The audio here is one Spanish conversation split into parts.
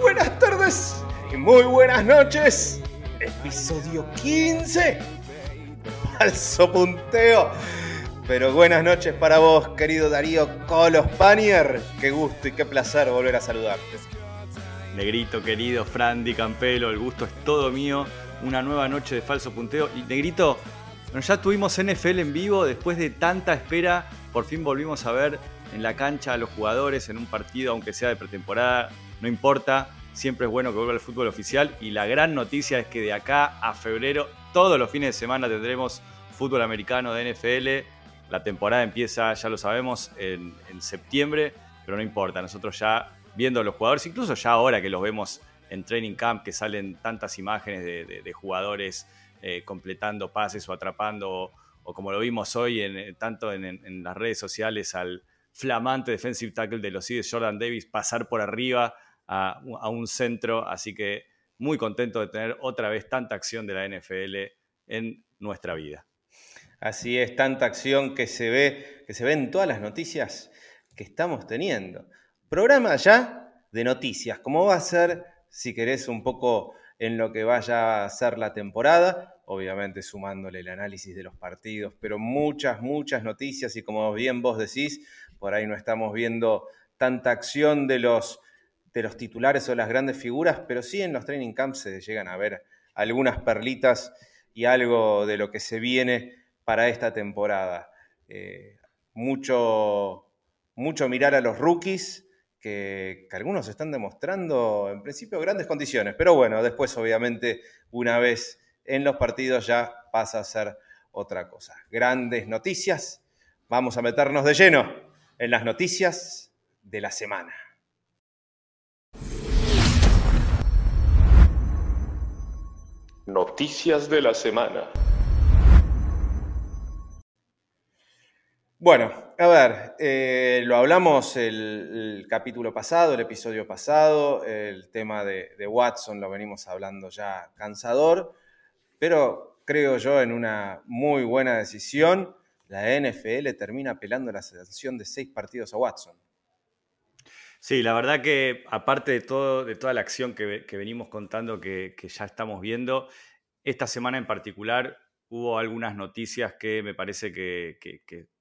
buenas tardes y muy buenas noches. Episodio 15. Falso punteo. Pero buenas noches para vos, querido Darío Colos Panier. Qué gusto y qué placer volver a saludarte. Negrito querido, Frandy Campelo, el gusto es todo mío. Una nueva noche de falso punteo. Y Negrito, ya tuvimos NFL en vivo después de tanta espera. Por fin volvimos a ver en la cancha a los jugadores en un partido, aunque sea de pretemporada, no importa, siempre es bueno que vuelva el fútbol oficial y la gran noticia es que de acá a febrero, todos los fines de semana tendremos fútbol americano de NFL, la temporada empieza, ya lo sabemos, en, septiembre, pero no importa, nosotros ya viendo a los jugadores, incluso ya ahora que los vemos en training camp, que salen tantas imágenes de, jugadores eh, completando pases o atrapando, o, como lo vimos hoy, en, tanto en las redes sociales al flamante defensive tackle de los Eagles, Jordan Davis, pasar por arriba a, un centro. Así que muy contento de tener otra vez tanta acción de la NFL en nuestra vida. Así es, tanta acción que se ve, que se ve en todas las noticias que estamos teniendo. Programa ya de noticias, como va a ser, si querés, un poco en lo que vaya a ser la temporada, obviamente sumándole el análisis de los partidos, pero muchas, muchas noticias y como bien vos decís, por ahí no estamos viendo tanta acción de los, de los titulares o las grandes figuras, pero sí en los training camps se llegan a ver algunas perlitas y algo de lo que se viene para esta temporada. Eh, mucho, mucho mirar a los rookies, que, que, algunos están demostrando en principio grandes condiciones, pero bueno, después obviamente una vez en los partidos ya pasa a ser otra cosa. Grandes noticias, vamos a meternos de lleno en las noticias de la semana. Noticias de la semana. Bueno, a ver, eh, lo hablamos el, capítulo pasado, el episodio pasado, el tema de, de, Watson lo venimos hablando ya cansador, pero creo yo en una muy buena decisión la NFL termina apelando la sanción de seis partidos a Watson. Sí, la verdad que aparte de, todo, de toda la acción que, venimos contando que, ya estamos viendo, esta semana en particular hubo algunas noticias que me parece que,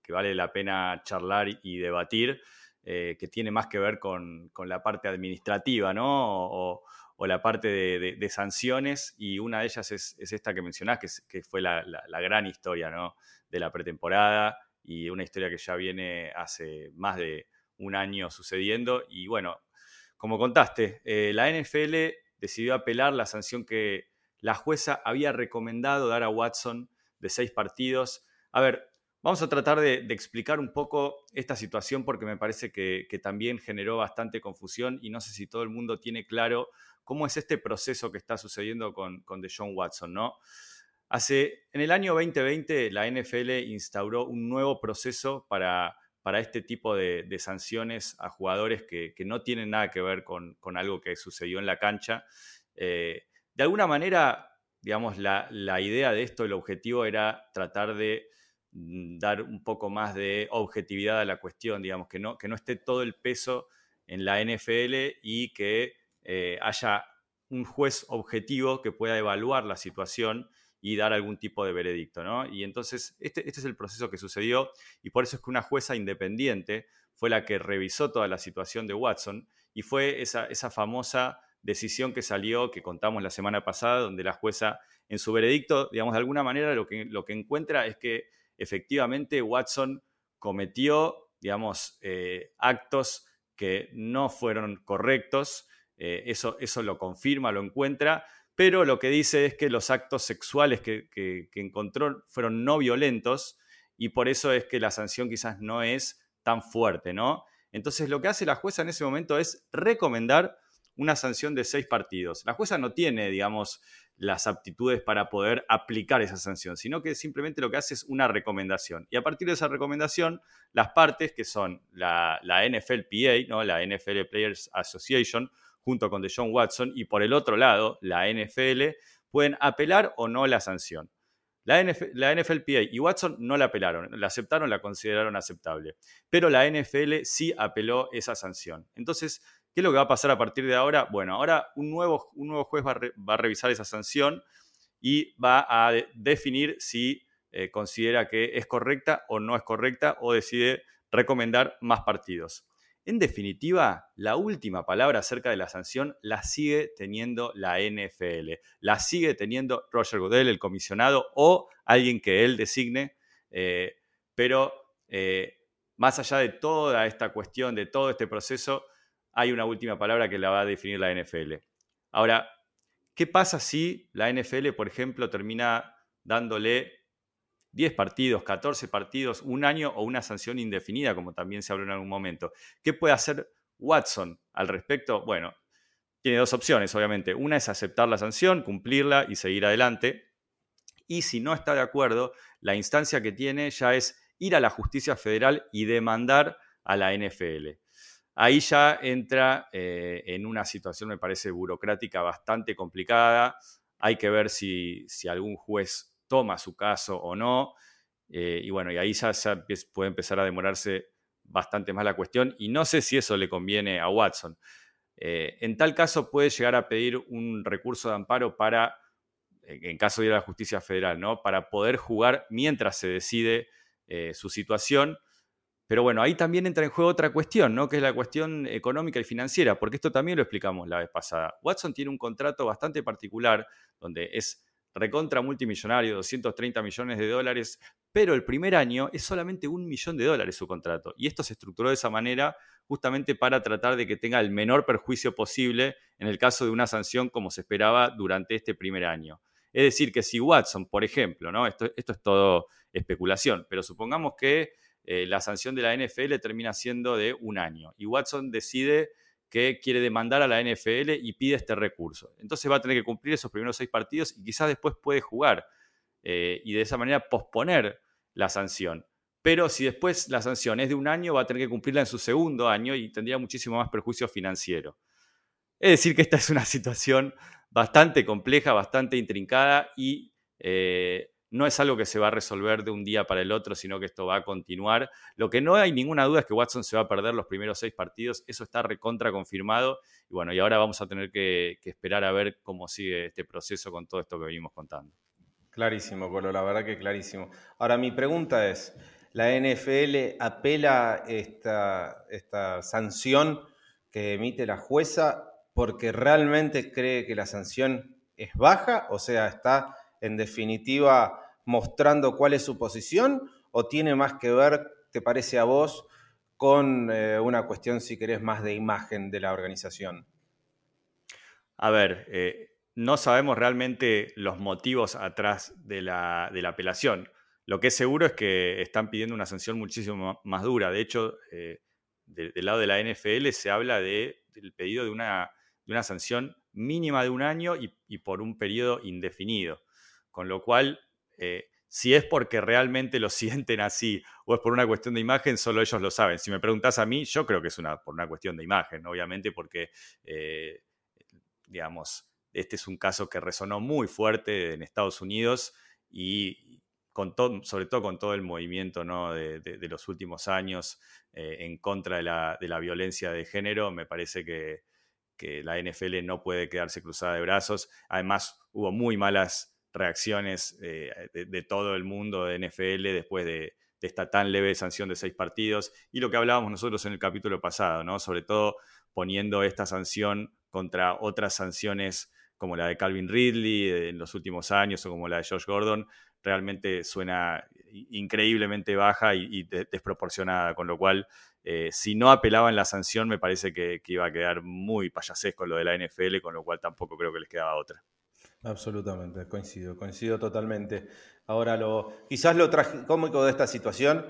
vale la pena charlar y debatir, eh, que tiene más que ver con, la parte administrativa, ¿no? O, la parte de, sanciones, y una de ellas es, esta que mencionás, que, fue la, la, gran historia, ¿no? de la pretemporada y una historia que ya viene hace más de un año sucediendo. Y bueno, como contaste, eh, la NFL decidió apelar la sanción que la jueza había recomendado dar a Watson de seis partidos. A ver, vamos a tratar de, explicar un poco esta situación porque me parece que, también generó bastante confusión y no sé si todo el mundo tiene claro cómo es este proceso que está sucediendo con, con DeJohn Watson, ¿no? Hace, en el año 2020 la NFL instauró un nuevo proceso para, para este tipo de, sanciones a jugadores que, no tienen nada que ver con, algo que sucedió en la cancha. Eh, de alguna manera, digamos, la, idea de esto, el objetivo era tratar de mm, dar un poco más de objetividad a la cuestión, digamos, que no, esté todo el peso en la NFL y que eh, haya un juez objetivo que pueda evaluar la situación y dar algún tipo de veredicto, ¿no? Y entonces este, este, es el proceso que sucedió y por eso es que una jueza independiente fue la que revisó toda la situación de Watson y fue esa, esa famosa decisión que salió, que contamos la semana pasada, donde la jueza en su veredicto, digamos, de alguna manera lo que, lo que encuentra es que efectivamente Watson cometió, digamos, eh, actos que no fueron correctos, eh, eso, eso lo confirma, lo encuentra, pero lo que dice es que los actos sexuales que, encontró fueron no violentos y por eso es que la sanción quizás no es tan fuerte, ¿no? Entonces lo que hace la jueza en ese momento es recomendar una sanción de seis partidos. La jueza no tiene, digamos, las aptitudes para poder aplicar esa sanción, sino que simplemente lo que hace es una recomendación. Y a partir de esa recomendación, las partes, que son la, la NFLPA, ¿no? la NFL Players Association, junto con John Watson, y por el otro lado, la NFL, pueden apelar o no la sanción. La, la, NFLPA y Watson no la apelaron, la aceptaron, la consideraron aceptable, pero la NFL sí apeló esa sanción. Entonces, ¿Qué es lo que va a pasar a partir de ahora? Bueno, ahora un nuevo, un nuevo juez va a, revisar esa sanción y va a definir si eh, considera que es correcta o no es correcta o decide recomendar más partidos. En definitiva, la última palabra acerca de la sanción la sigue teniendo la NFL, la sigue teniendo Roger Goodell, el comisionado, o alguien que él designe, eh, pero eh, más allá de toda esta cuestión, de todo este proceso, hay una última palabra que la va a definir la NFL. Ahora, ¿qué pasa si la NFL, por ejemplo, termina dándole 10 partidos, 14 partidos, un año o una sanción indefinida, como también se habló en algún momento. ¿Qué puede hacer Watson al respecto? Bueno, tiene dos opciones, obviamente. Una es aceptar la sanción, cumplirla y seguir adelante. Y si no está de acuerdo, la instancia que tiene ya es ir a la justicia federal y demandar a la NFL. Ahí ya entra eh, en una situación, me parece, burocrática bastante complicada. Hay que ver si, si algún juez toma su caso o no. Eh, y bueno, y ahí ya, puede empezar a demorarse bastante más la cuestión y no sé si eso le conviene a Watson. Eh, en tal caso puede llegar a pedir un recurso de amparo para, en caso de ir a la justicia federal, ¿no? para poder jugar mientras se decide eh, su situación. Pero bueno, ahí también entra en juego otra cuestión, ¿no? que es la cuestión económica y financiera, porque esto también lo explicamos la vez pasada. Watson tiene un contrato bastante particular donde es recontra multimillonario, 230 millones de dólares, pero el primer año es solamente un millón de dólares su contrato. Y esto se estructuró de esa manera justamente para tratar de que tenga el menor perjuicio posible en el caso de una sanción como se esperaba durante este primer año. Es decir, que si Watson, por ejemplo, ¿no? esto, esto es todo especulación, pero supongamos que eh, la sanción de la NFL termina siendo de un año y Watson decide que quiere demandar a la NFL y pide este recurso. Entonces va a tener que cumplir esos primeros seis partidos y quizás después puede jugar eh, y de esa manera posponer la sanción. Pero si después la sanción es de un año, va a tener que cumplirla en su segundo año y tendría muchísimo más perjuicio financiero. Es decir, que esta es una situación bastante compleja, bastante intrincada y eh, no es algo que se va a resolver de un día para el otro, sino que esto va a continuar. Lo que no hay ninguna duda es que Watson se va a perder los primeros seis partidos, eso está recontra confirmado. Y bueno, y ahora vamos a tener que, esperar a ver cómo sigue este proceso con todo esto que venimos contando. Clarísimo, Colo, la verdad que clarísimo. Ahora, mi pregunta es, ¿la NFL apela esta, esta sanción que emite la jueza porque realmente cree que la sanción es baja? O sea, está en definitiva mostrando cuál es su posición o tiene más que ver, te parece a vos, con eh, una cuestión, si querés, más de imagen de la organización? A ver, eh, no sabemos realmente los motivos atrás de la, apelación. Lo que es seguro es que están pidiendo una sanción muchísimo más dura. De hecho, eh, del lado de la NFL se habla de, del pedido de una, de una sanción mínima de un año y por un periodo indefinido. Con lo cual, eh, si es porque realmente lo sienten así o es por una cuestión de imagen, solo ellos lo saben. Si me preguntas a mí, yo creo que es una, por una cuestión de imagen, obviamente, porque, eh, digamos, este es un caso que resonó muy fuerte en Estados Unidos y con sobre todo con todo el movimiento de, los últimos años eh, en contra de la, violencia de género, me parece que, que la NFL no puede quedarse cruzada de brazos. Además, hubo muy malas reacciones eh, de, todo el mundo de NFL después de, esta tan leve sanción de seis partidos y lo que hablábamos nosotros en el capítulo pasado, ¿no? Sobre todo poniendo esta sanción contra otras sanciones como la de Calvin Ridley en los últimos años o como la de Josh Gordon, realmente suena increíblemente baja y, desproporcionada, con lo cual eh, si no apelaban la sanción me parece que, que, iba a quedar muy payasesco lo de la NFL, con lo cual tampoco creo que les quedaba otra. Absolutamente, coincido, coincido totalmente. Ahora, lo, quizás lo tragicómico de esta situación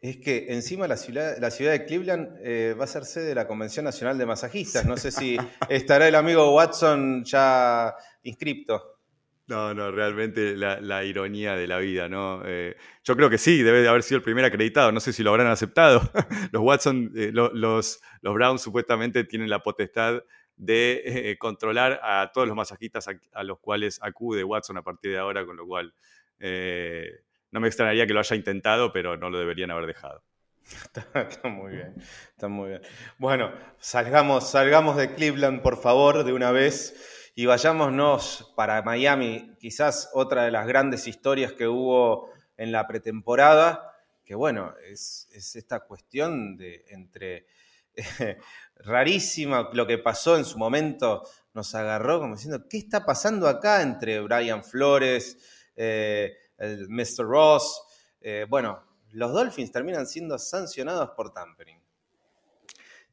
es que encima la ciudad, la ciudad de Cleveland eh, va a ser sede de la Convención Nacional de Masajistas. No sé si estará el amigo Watson ya inscripto. No, no, realmente la, ironía de la vida, ¿no? Eh, yo creo que sí, debe de haber sido el primer acreditado. No sé si lo habrán aceptado. los Watson, eh, los, los Browns supuestamente tienen la potestad de eh, controlar a todos los masajistas a, los cuales acude Watson a partir de ahora, con lo cual eh, no me extrañaría que lo haya intentado, pero no lo deberían haber dejado. Está, muy bien, está muy bien. Bueno, salgamos, salgamos de Cleveland, por favor, de una vez y vayámonos para Miami. Quizás otra de las grandes historias que hubo en la pretemporada, que bueno, es, esta cuestión de entre rarísima lo que pasó en su momento, nos agarró como diciendo, ¿qué está pasando acá entre Brian Flores, eh, Mr. Ross? Eh, bueno, los Dolphins terminan siendo sancionados por tampering.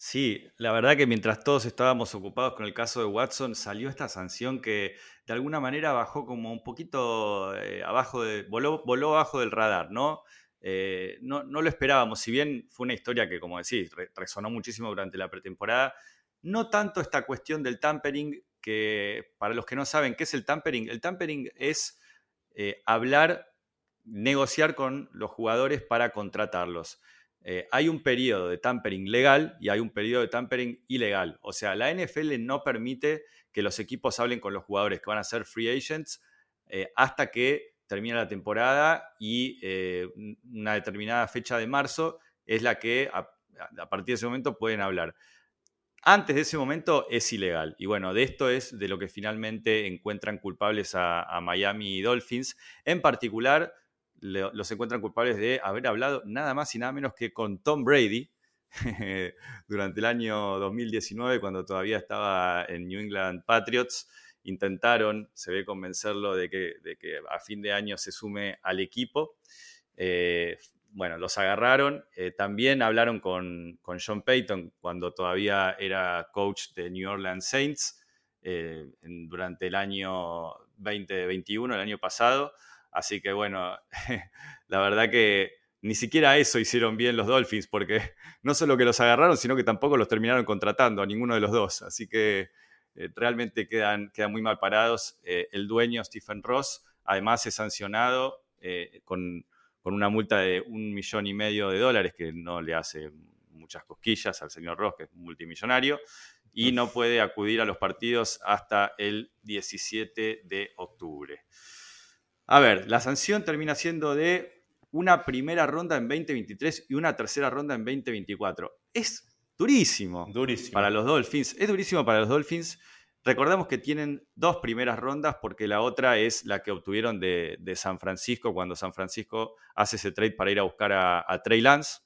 Sí, la verdad que mientras todos estábamos ocupados con el caso de Watson, salió esta sanción que de alguna manera bajó como un poquito eh, abajo de, voló, voló abajo del radar, ¿no? Eh, ¿no? ¿no? lo esperábamos, si bien fue una historia que, como decís, resonó muchísimo durante la pretemporada, no tanto esta cuestión del tampering, que para los que no saben qué es el tampering, el tampering es eh, hablar negociar con los jugadores para contratarlos. Eh, hay un periodo de tampering legal y hay un periodo de tampering ilegal. O sea, la NFL no permite que los equipos hablen con los jugadores que van a ser free agents hasta que termine la temporada y eh, una determinada fecha de marzo es la que a, partir de ese momento pueden hablar. Antes de ese momento es ilegal. Y bueno, de esto es de lo que finalmente encuentran culpables a Miami Dolphins. En particular, los encuentran culpables de haber hablado nada más y nada menos que con Tom Brady durante el año 2019, cuando todavía estaba en New England Patriots. Intentaron, se ve, convencerlo de que, a fin de año se sume al equipo. Eh, bueno, los agarraron. Eh, también hablaron con, con, John Payton cuando todavía era coach de New Orleans Saints eh, durante el año 2021, el año pasado. Así que bueno, la verdad que ni siquiera eso hicieron bien los Dolphins, porque no solo que los agarraron, sino que tampoco los terminaron contratando a ninguno de los dos. Así que realmente quedan, quedan, muy mal parados. Eh, el dueño, Stephen Ross, además es sancionado eh, con, con, una multa de un millón y medio de dólares, que no le hace muchas cosquillas al señor Ross, que es multimillonario, y no puede acudir a los partidos hasta el 17 de octubre. A ver, la sanción termina siendo de una primera ronda en 2023 y una tercera ronda en 2024. Es durísimo, durísimo. para los Dolphins. Es durísimo para los Dolphins. Recordemos que tienen dos primeras rondas porque la otra es la que obtuvieron de, San Francisco cuando San Francisco hace ese trade para ir a buscar a, Trey Lance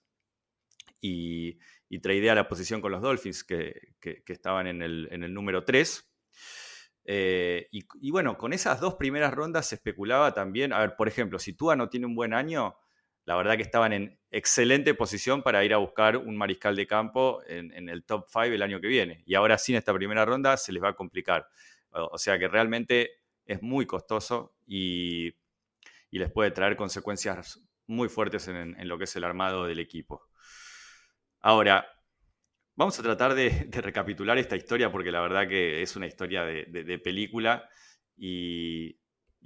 y, y tradea la posición con los Dolphins que, estaban en el, en el número 3. Eh, y, bueno, con esas dos primeras rondas se especulaba también, a ver, por ejemplo, si Tua no tiene un buen año, la verdad que estaban en excelente posición para ir a buscar un mariscal de campo en, el top 5 el año que viene. Y ahora sin esta primera ronda se les va a complicar. O, sea que realmente es muy costoso y, les puede traer consecuencias muy fuertes en, en lo que es el armado del equipo. Ahora, Vamos a tratar de, recapitular esta historia porque la verdad que es una historia de, película y,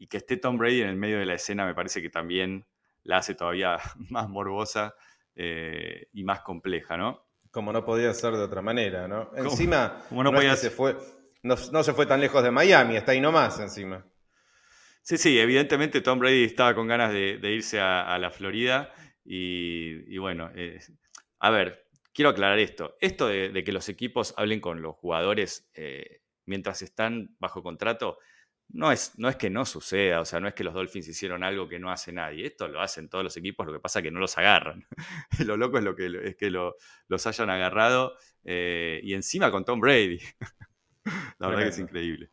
que esté Tom Brady en el medio de la escena me parece que también la hace todavía más morbosa eh, y más compleja, ¿no? Como no podía ser de otra manera, ¿no? Encima, no, se fue, no, se fue tan lejos de Miami, está ahí nomás encima. Sí, sí, evidentemente Tom Brady estaba con ganas de, irse a, la Florida y, bueno, eh, a ver, quiero aclarar esto. Esto de, que los equipos hablen con los jugadores eh, mientras están bajo contrato, no es, no es que no suceda, o sea, no es que los Dolphins hicieron algo que no hace nadie. Esto lo hacen todos los equipos, lo que pasa es que no los agarran. lo loco es, lo que, es que los hayan agarrado eh, y encima con Tom Brady. La verdad que es increíble.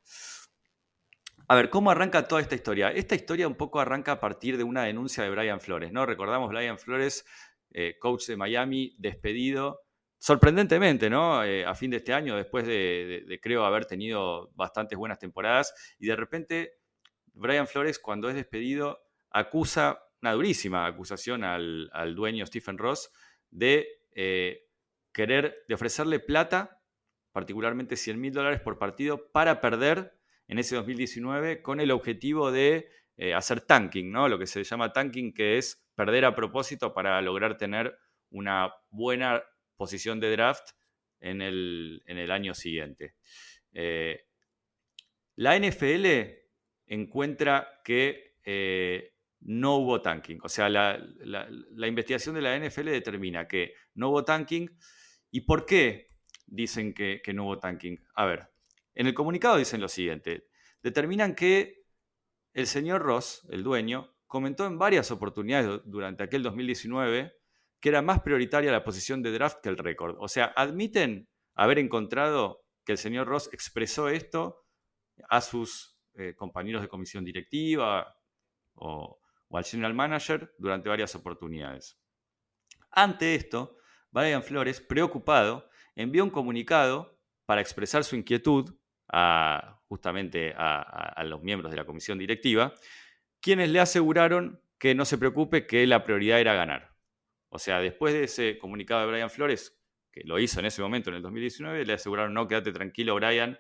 A ver, ¿cómo arranca toda esta historia? Esta historia un poco arranca a partir de una denuncia de Brian Flores, ¿no? Recordamos, Brian Flores eh, coach de Miami, despedido. Sorprendentemente, ¿no? Eh, a fin de este año, después de, creo haber tenido bastantes buenas temporadas, y de repente Brian Flores, cuando es despedido, acusa una durísima acusación al, dueño Stephen Ross de eh, querer, de ofrecerle plata, particularmente 100 mil dólares por partido, para perder en ese 2019 con el objetivo de hacer tanking, ¿no? Lo que se llama tanking, que es perder a propósito para lograr tener una buena posición de draft en el, año siguiente. Eh, la NFL encuentra que eh, no hubo tanking. O sea, la, investigación de la NFL determina que no hubo tanking. ¿Y por qué dicen que, no hubo tanking? A ver, en el comunicado dicen lo siguiente. Determinan que el señor Ross, el dueño, comentó en varias oportunidades durante aquel 2019 que era más prioritaria la posición de draft que el récord. O sea, admiten haber encontrado que el señor Ross expresó esto a sus eh, compañeros de comisión directiva o, al general manager durante varias oportunidades. Ante esto, Brian Flores, preocupado, envió un comunicado para expresar su inquietud a, justamente a, los miembros de la comisión directiva, quienes le aseguraron que no se preocupe, que la prioridad era ganar. O sea, después de ese comunicado de Brian Flores, que lo hizo en ese momento, en el 2019, le aseguraron, no, quédate tranquilo, Brian,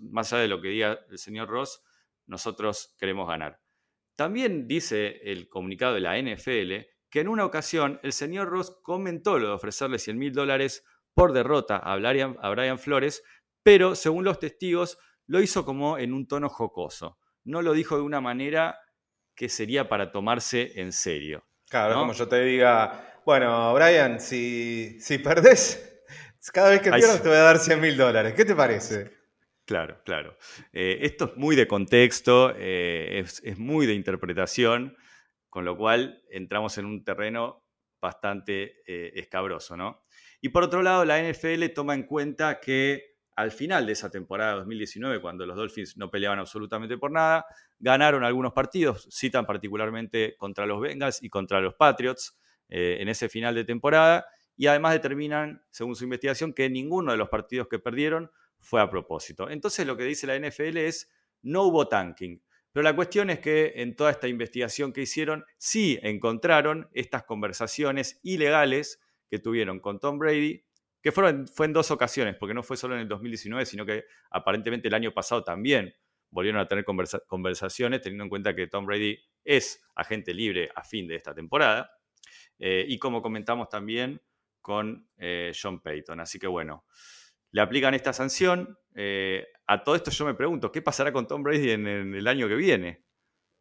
más allá de lo que diga el señor Ross, nosotros queremos ganar. También dice el comunicado de la NFL que en una ocasión el señor Ross comentó lo de ofrecerle 100 mil dólares por derrota a Brian, a Brian Flores, pero según los testigos lo hizo como en un tono jocoso. No lo dijo de una manera que sería para tomarse en serio. Claro, como yo te diga, bueno, Brian, si, si perdés, cada vez que pierdas te voy a dar 100 mil dólares. ¿Qué te parece? Claro, claro. Eh, esto es muy de contexto, eh, es, muy de interpretación, con lo cual entramos en un terreno bastante eh, escabroso, ¿no? Y por otro lado, la NFL toma en cuenta que al final de esa temporada 2019, cuando los Dolphins no peleaban absolutamente por nada, ganaron algunos partidos, citan particularmente contra los Bengals y contra los Patriots en ese final de temporada, y además determinan, según su investigación, que ninguno de los partidos que perdieron fue a propósito. Entonces lo que dice la NFL es, no hubo tanking. Pero la cuestión es que en toda esta investigación que hicieron, sí encontraron estas conversaciones ilegales que tuvieron con Tom Brady, que fueron, fue en dos ocasiones, porque no fue solo en el 2019, sino que aparentemente el año pasado también volvieron a tener conversaciones, teniendo en cuenta que Tom Brady es agente libre a fin de esta temporada. Eh, y como comentamos también con eh, John Payton. Así que bueno, le aplican esta sanción. Eh, a todo esto yo me pregunto, ¿qué pasará con Tom Brady en, el año que viene?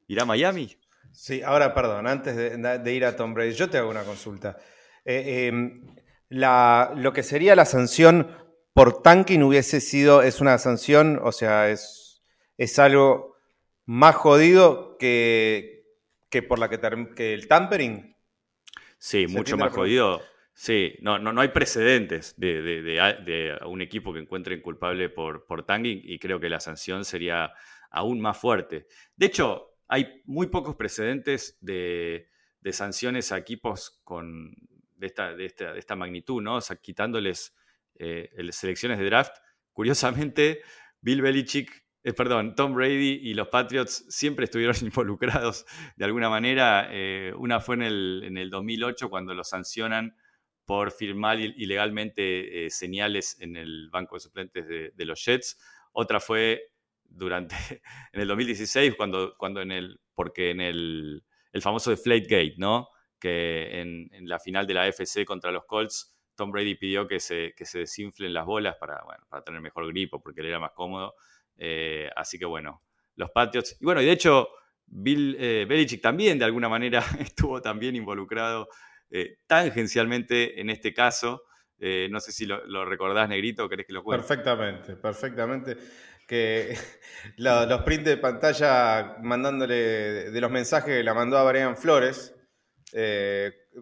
¿Irá a Miami? Sí, ahora perdón, antes de, ir a Tom Brady, yo te hago una consulta. Em, lo que sería la sanción por tanking hubiese sido, es una sanción, o sea, es, es algo más jodido que, que por la que, que el tampering. Sí, mucho más jodido. Sí, no, no, no hay precedentes de, un equipo que encuentre culpable por, por tanking y creo que la sanción sería aún más fuerte. De hecho, hay muy pocos precedentes de, sanciones a equipos con, de, esta, de, esta, magnitud, ¿no? O sea, quitándoles eh, selecciones de draft. Curiosamente, Bill Belichick, eh, perdón, Tom Brady y los Patriots siempre estuvieron involucrados de alguna manera. Eh, una fue en el, en el 2008 cuando lo sancionan por firmar ilegalmente eh, señales en el banco de suplentes de, los Jets. Otra fue durante, en el 2016, cuando, cuando en el, porque en el, el famoso Deflategate, ¿no? Que en, la final de la AFC contra los Colts, Tom Brady pidió que se, que se desinflen las bolas para, bueno, para tener mejor gripo, porque él era más cómodo. Eh, así que bueno, los Patriots. Y bueno, y de hecho, Bill eh, Belichick también de alguna manera estuvo también involucrado eh, tangencialmente en este caso. No sé si lo, recordás, Negrito, ¿querés que lo cuente? Perfectamente, perfectamente. Que los prints de pantalla mandándole de los mensajes que la mandó a Brian Flores,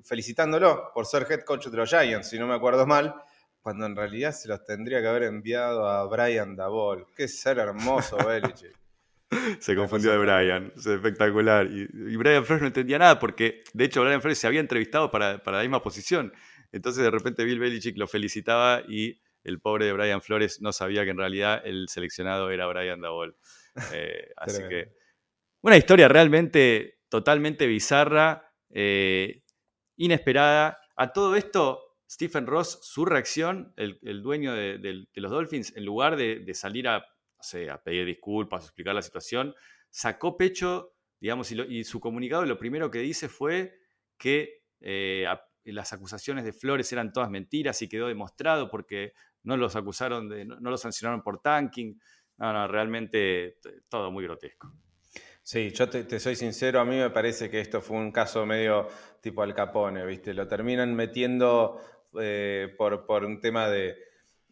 felicitándolo por ser head coach de los Giants, si no me acuerdo mal, cuando en realidad se los tendría que haber enviado a Brian Dabol. Qué ser hermoso, Belichick. se confundió de Brian, es espectacular. Y, Brian Flores no entendía nada porque, de hecho, Brian Flores se había entrevistado para, la misma posición. Entonces, de repente, Bill Belichick lo felicitaba y el pobre de Brian Flores no sabía que en realidad el seleccionado era Brian Dabol. Eh, así que, una historia realmente totalmente bizarra, eh, inesperada. A todo esto, Stephen Ross, su reacción, el, dueño de, los Dolphins, en lugar de salir a pedir disculpas, a explicar la situación, sacó pecho, digamos, y, su comunicado lo primero que dice fue que eh, las acusaciones de Flores eran todas mentiras y quedó demostrado porque no los acusaron de, no, los sancionaron por tanking. No, no, realmente todo muy grotesco. Sí, yo te, soy sincero, a mí me parece que esto fue un caso medio tipo Al Capone, ¿viste? Lo terminan metiendo eh, por, un tema de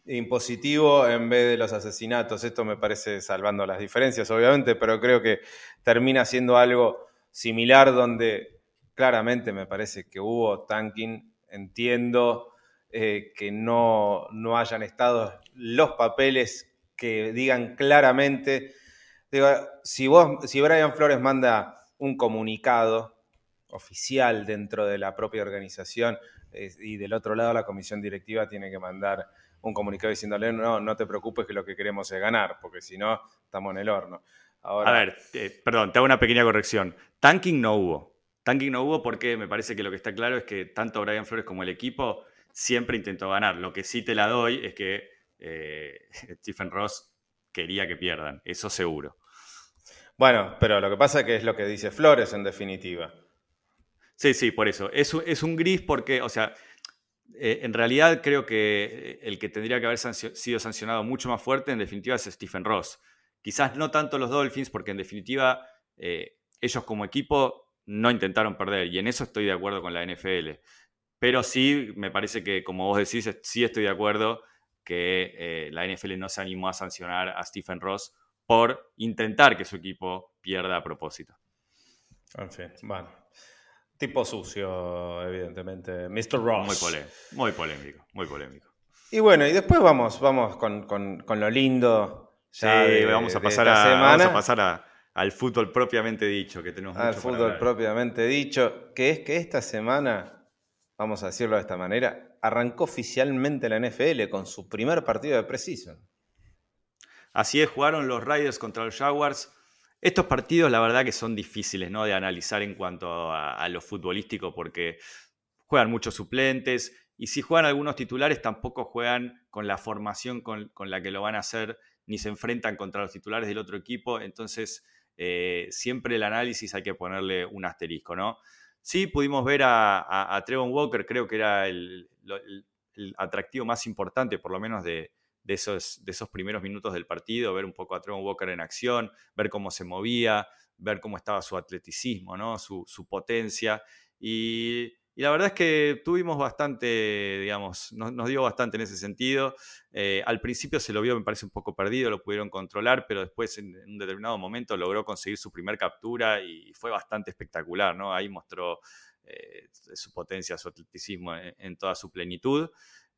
impositivo en vez de los asesinatos. Esto me parece salvando las diferencias, obviamente, pero creo que termina siendo algo similar donde claramente me parece que hubo tanking. Entiendo eh, que no, no hayan estado los papeles que digan claramente. Digo, si, vos, si Brian Flores manda un comunicado oficial dentro de la propia organización eh, y del otro lado la comisión directiva tiene que mandar un comunicado diciéndole, no, no te preocupes que lo que queremos es ganar, porque si no, estamos en el horno. A ver, eh, perdón, te hago una pequeña corrección. Tanking no hubo. Tanking no hubo porque me parece que lo que está claro es que tanto Brian Flores como el equipo siempre intentó ganar. Lo que sí te la doy es que eh, Stephen Ross quería que pierdan, eso seguro. Bueno, pero lo que pasa es que es lo que dice Flores en definitiva. Sí, sí, por eso. Es, un gris porque, o sea, eh, en realidad creo que el que tendría que haber sido sancionado mucho más fuerte en definitiva es Stephen Ross. Quizás no tanto los Dolphins porque en definitiva eh, ellos como equipo no intentaron perder y en eso estoy de acuerdo con la NFL. Pero sí, me parece que como vos decís, sí estoy de acuerdo que eh, la NFL no se animó a sancionar a Stephen Ross por intentar que su equipo pierda a propósito. En fin, bueno. Tipo sucio, evidentemente. Mr. Ross. Muy, polémico, muy polémico. Y bueno, y después vamos, vamos con, lo lindo. sí, vamos a pasar, a, pasar al fútbol propiamente dicho, que tenemos Al fútbol propiamente dicho, que es que esta semana, vamos a decirlo de esta manera, arrancó oficialmente la NFL con su primer partido de Precision. Así es, jugaron los Riders contra los Jaguars estos partidos, la verdad que son difíciles ¿no? de analizar en cuanto a, lo futbolístico porque juegan muchos suplentes y si juegan algunos titulares tampoco juegan con la formación con, la que lo van a hacer ni se enfrentan contra los titulares del otro equipo. Entonces, eh, siempre el análisis hay que ponerle un asterisco, ¿no? Sí, pudimos ver a, a, Trevon Walker, creo que era el atractivo más importante, por lo menos de, de esos, de esos primeros minutos del partido, ver un poco a Trevor Walker en acción, ver cómo se movía, ver cómo estaba su atleticismo, ¿no? su, potencia. Y, la verdad es que tuvimos bastante, digamos, nos, dio bastante en ese sentido. Eh, al principio se lo vio, me parece, un poco perdido, lo pudieron controlar, pero después en, un determinado momento logró conseguir su primer captura y fue bastante espectacular, ¿no? Ahí mostró eh, su potencia, su atleticismo en toda su plenitud.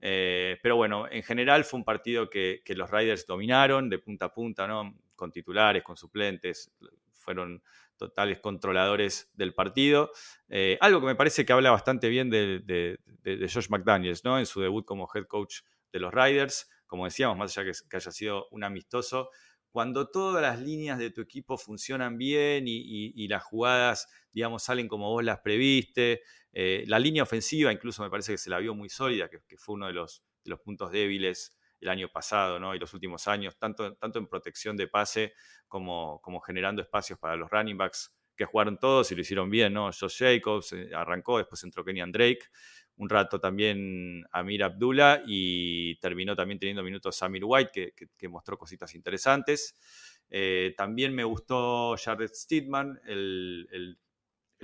Eh, pero bueno, en general fue un partido que, los Riders dominaron de punta a punta, ¿no? con titulares, con suplentes, fueron totales controladores del partido. Eh, algo que me parece que habla bastante bien de, Josh McDaniels, ¿no? En su debut como head coach de los Riders. Como decíamos, más allá que, que haya sido un amistoso, cuando todas las líneas de tu equipo funcionan bien y, las jugadas, digamos, salen como vos las previste, eh, la línea ofensiva incluso me parece que se la vio muy sólida, que, fue uno de los, puntos débiles el año pasado ¿no? y los últimos años, tanto, tanto en protección de pase como, generando espacios para los running backs que jugaron todos y lo hicieron bien, ¿no? Josh Jacobs eh, arrancó, después entró Kenyan Drake, un rato también Amir Abdullah y terminó también teniendo minutos Samir White, que, mostró cositas interesantes. Eh, también me gustó Jared Steedman, el,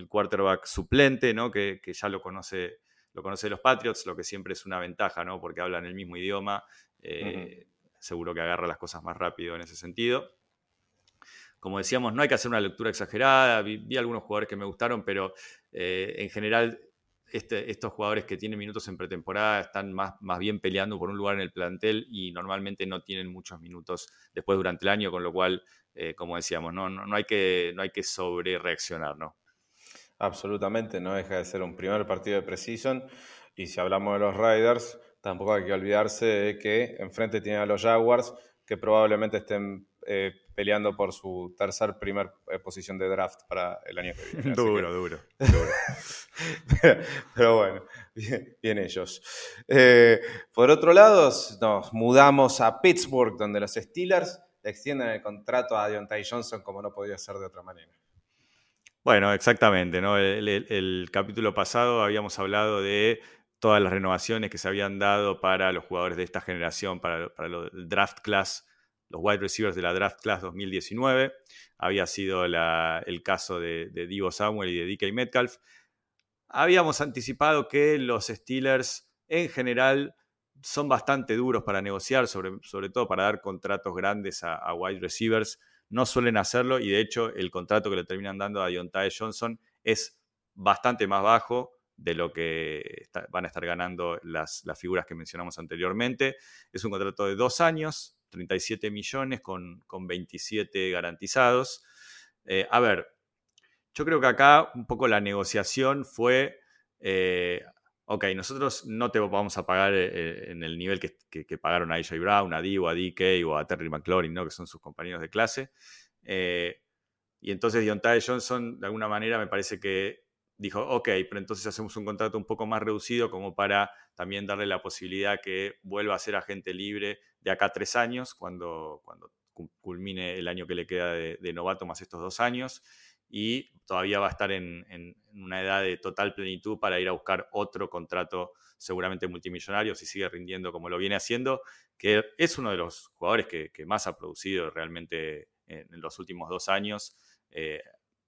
quarterback suplente, ¿no? que, ya lo conoce, lo conoce los Patriots, lo que siempre es una ventaja, ¿no? porque hablan el mismo idioma. Eh, seguro que agarra las cosas más rápido en ese sentido. Como decíamos, no hay que hacer una lectura exagerada. Vi, algunos jugadores que me gustaron, pero eh, en general este, estos jugadores que tienen minutos en pretemporada están más, más bien peleando por un lugar en el plantel y normalmente no tienen muchos minutos después durante el año, con lo cual, eh, como decíamos, no, no, hay que, no hay que sobre reaccionar, ¿no? Absolutamente, no deja de ser un primer partido de Precision y si hablamos de los Riders, tampoco hay que olvidarse de que enfrente tienen a los Jaguars que probablemente estén eh, peleando por su tercer primer eh, posición de draft para el año que viene. duro, duro, pero, bueno, bien, ellos. Eh, por otro lado, nos mudamos a Pittsburgh, donde los Steelers extienden el contrato a Deontay Johnson como no podía ser de otra manera. Bueno, exactamente. El, capítulo pasado habíamos hablado de todas las renovaciones que se habían dado para los jugadores de esta generación, para, para el draft class los wide receivers de la draft class 2019. Había sido el caso de, Divo Samuel y de DK Metcalf. Habíamos anticipado que los Steelers en general son bastante duros para negociar, sobre todo para dar contratos grandes a, wide receivers. No suelen hacerlo y de hecho el contrato que le terminan dando a Deontay Johnson es bastante más bajo de lo que van a estar ganando las, las, figuras que mencionamos anteriormente. Es un contrato de dos años, 37 millones con, con 27 garantizados. Eh, a ver, yo creo que acá un poco la negociación fue eh, ok, nosotros no te vamos a pagar eh, eh, en el nivel que, pagaron a AJ Brown, a Divo, a DK o a Terry McLaurin, ¿no? que son sus compañeros de clase. Eh, y entonces Deontay Johnson, de alguna manera, me parece que dijo, ok, pero entonces hacemos un contrato un poco más reducido como para también darle la posibilidad que vuelva a ser agente libre de acá tres años, cuando, cuando culmine el año que le queda de novato más estos dos años y todavía va a estar en, una edad de total plenitud para ir a buscar otro contrato seguramente multimillonario si sigue rindiendo como lo viene haciendo, que es uno de los jugadores que, más ha producido realmente en, los últimos dos años, eh,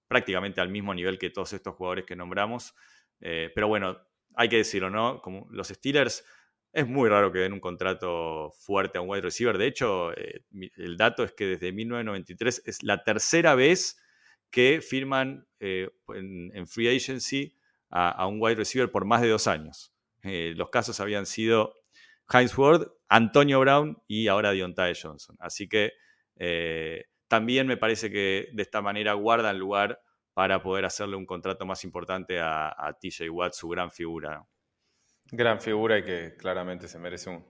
prácticamente al mismo nivel que todos estos jugadores que nombramos. Eh, pero bueno, hay que decirlo, ¿no? Los Steelers... Es muy raro que den un contrato fuerte a un wide receiver. De hecho, eh, el dato es que desde 1993 es la tercera vez que firman eh, en, free agency a, un wide receiver por más de dos años. Eh, los casos habían sido Heinz Ward, Antonio Brown y ahora Deontay Johnson. Así que eh, también me parece que de esta manera guardan lugar para poder hacerle un contrato más importante a, TJ Watt, su gran figura. Gran figura y que claramente se merece un,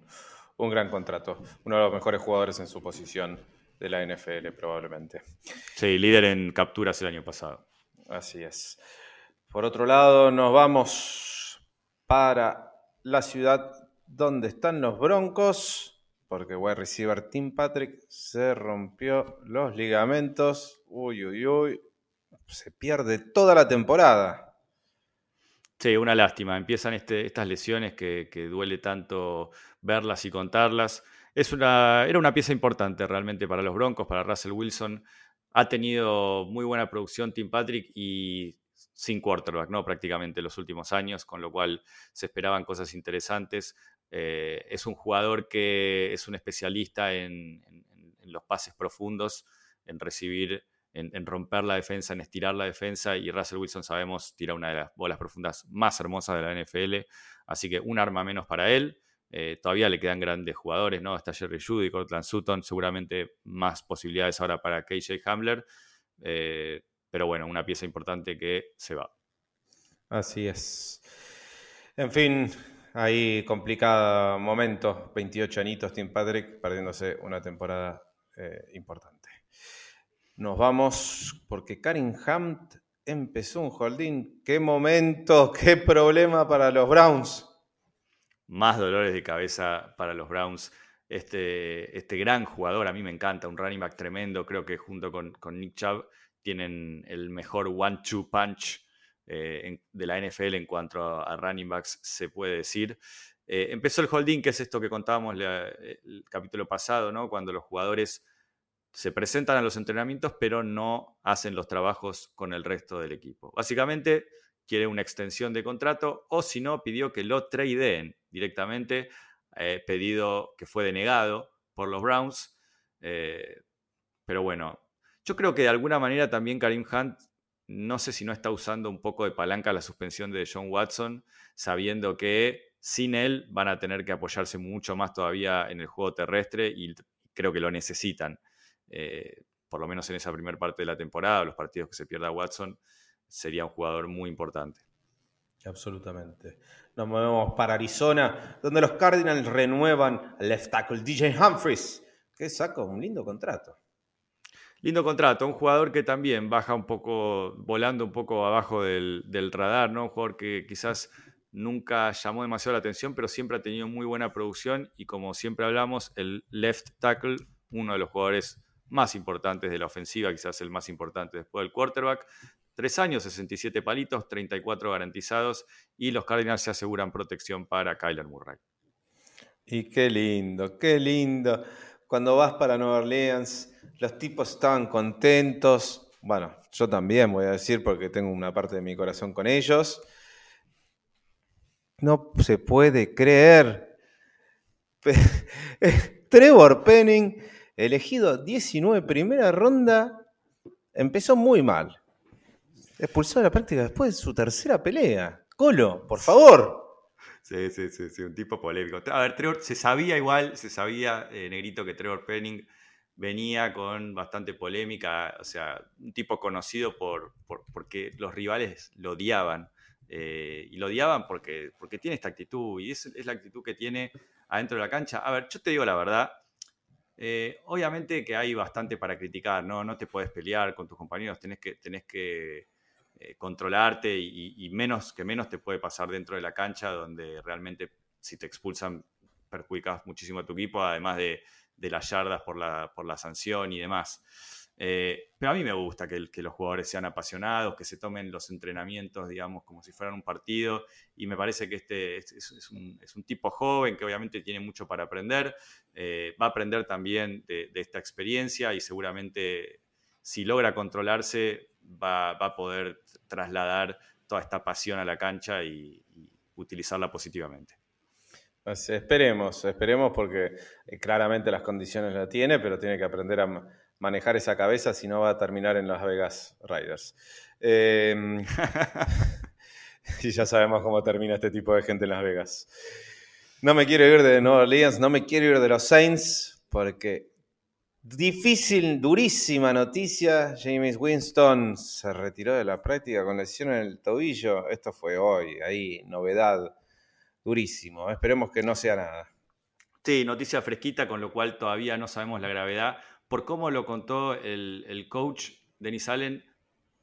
un gran contrato. Uno de los mejores jugadores en su posición de la NFL probablemente. Sí, líder en capturas el año pasado. Así es. Por otro lado, nos vamos para la ciudad donde están los Broncos, porque wide receiver Tim Patrick se rompió los ligamentos. Uy, uy, uy. Se pierde toda la temporada. Sí, una lástima. Empiezan este, estas lesiones que, que duele tanto verlas y contarlas una, era una pieza importante realmente para los Broncos, para Russell Wilson. Ha tenido muy buena producción Tim Patrick y sin quarterback, ¿no? Prácticamente los últimos años, con lo cual se esperaban cosas interesantes. Eh, es un jugador que es un especialista en, los pases profundos, en recibir, en, romper la defensa, en estirar la defensa. Y Russell Wilson, sabemos, tira una de las bolas profundas más hermosas de la NFL. Así que un arma menos para él. Eh, todavía le quedan grandes jugadores, ¿no? Está Jerry Judy, Cortland Sutton, seguramente más posibilidades ahora para KJ Hamler. Eh, pero bueno, una pieza importante que se va. Así es. En fin, ahí complicado momento. 28 anitos, Tim Patrick, perdiéndose una temporada eh, importante. Nos vamos porque Karim Hunt empezó un holding. ¡Qué momento! ¡Qué problema para los Browns! Más dolores de cabeza para los Browns. Este, este gran jugador, a mí me encanta, un running back tremendo, creo que junto con, Nick Chubb tienen el mejor one-two punch eh, de la NFL en cuanto a, running backs, se puede decir. Eh, empezó el holding, que es esto que contábamos el capítulo pasado, ¿no? cuando los jugadores se presentan a los entrenamientos, pero no hacen los trabajos con el resto del equipo. Básicamente, quiere una extensión de contrato o si no, pidió que lo tradeen directamente, eh, pedido que fue denegado por los Browns. Eh, pero bueno, yo creo que de alguna manera también Karim Hunt, no sé si no está usando un poco de palanca la suspensión de John Watson, sabiendo que sin él van a tener que apoyarse mucho más todavía en el juego terrestre y creo que lo necesitan. Eh, por lo menos en esa primera parte de la temporada, los partidos que se pierda Watson, sería un jugador muy importante. Absolutamente. Nos movemos para Arizona, donde los Cardinals renuevan al left tackle DJ Humphries, que saca un lindo contrato. Lindo contrato, un jugador que también baja un poco, volando un poco abajo del, radar, ¿no? Un jugador que quizás nunca llamó demasiado la atención, pero siempre ha tenido muy buena producción y como siempre hablamos, el left tackle, uno de los jugadores más importantes de la ofensiva, quizás el más importante después del quarterback, Tres años, 67 palitos, 34 garantizados y los Cardinals se aseguran protección para Kyler Murray. Y qué lindo, qué lindo. cuando vas para Nueva Orleans, los tipos estaban contentos. Bueno, yo también voy a decir porque tengo una parte de mi corazón con ellos. No se puede creer. Trevor Penning, elegido 19 primera ronda, empezó muy mal. Expulsó de la práctica después de su tercera pelea. Colo, por favor. Sí, sí, sí, sí, un tipo polémico. A ver, Trevor, se sabía igual, se sabía, eh, Negrito, que Trevor Penning venía con bastante polémica, o sea, un tipo conocido por, porque los rivales lo odiaban. Eh, y lo odiaban porque, porque tiene esta actitud, y es, es, la actitud que tiene adentro de la cancha. A ver, yo te digo la verdad, eh, obviamente que hay bastante para criticar, ¿no? No te puedes pelear con tus compañeros, tenés que, tenés que eh, controlarte y, menos que menos te puede pasar dentro de la cancha, donde realmente si te expulsan perjudicas muchísimo a tu equipo, además de, las yardas por la, sanción y demás. Eh, pero a mí me gusta que, los jugadores sean apasionados, que se tomen los entrenamientos, digamos, como si fueran un partido. Y me parece que este es, un, tipo joven que obviamente tiene mucho para aprender. Eh, va a aprender también de, esta experiencia y seguramente si logra controlarse va, a poder trasladar toda esta pasión a la cancha y, utilizarla positivamente. esperemos, esperemos porque eh, claramente las condiciones la tiene, pero tiene que aprender a manejar esa cabeza, si no va a terminar en Las Vegas Riders. Em, y ya sabemos cómo termina este tipo de gente en Las Vegas. No me quiero ir de Nueva Orleans, no me quiero ir de los Saints, porque Difícil, durísima noticia. James Winston se retiró de la práctica con lesión en el tobillo. Esto fue hoy, ahí, novedad. Durísimo. Esperemos que no sea nada. Sí, noticia fresquita, con lo cual todavía no sabemos la gravedad. Por cómo lo contó el, coach Denis Allen,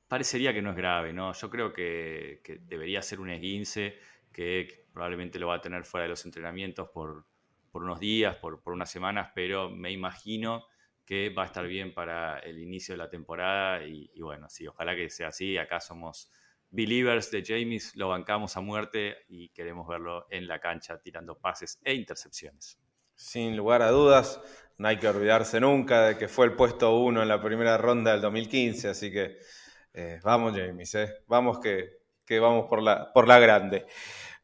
parecería que no es grave, ¿no? Yo creo que, debería ser un esguince, que probablemente lo va a tener fuera de los entrenamientos por, unos días, por, por unas semanas, pero me imagino que va a estar bien para el inicio de la temporada y, bueno, sí, ojalá que sea así. Acá somos believers de James, lo bancamos a muerte y queremos verlo en la cancha tirando pases e intercepciones. Sin lugar a dudas, no hay que olvidarse nunca de que fue el puesto uno en la primera ronda del 2015, así que eh, vamos James, eh. vamos que, que, vamos por la, por la grande.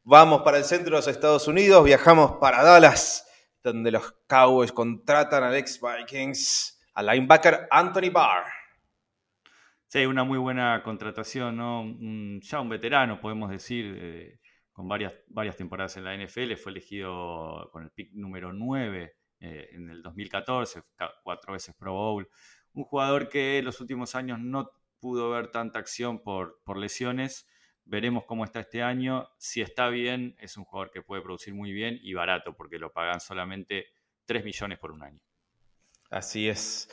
Vamos para el centro de los Estados Unidos, viajamos para Dallas donde los Cowboys contratan al ex Vikings, al linebacker Anthony Barr. Sí, una muy buena contratación, ¿no? ya un veterano, podemos decir, eh, con varias, varias temporadas en la NFL, fue elegido con el pick número 9 eh, en el 2014, cuatro veces Pro Bowl. Un jugador que en los últimos años no pudo ver tanta acción por, por lesiones, Veremos cómo está este año. Si está bien, es un jugador que puede producir muy bien y barato, porque lo pagan solamente 3 millones por un año. Así es.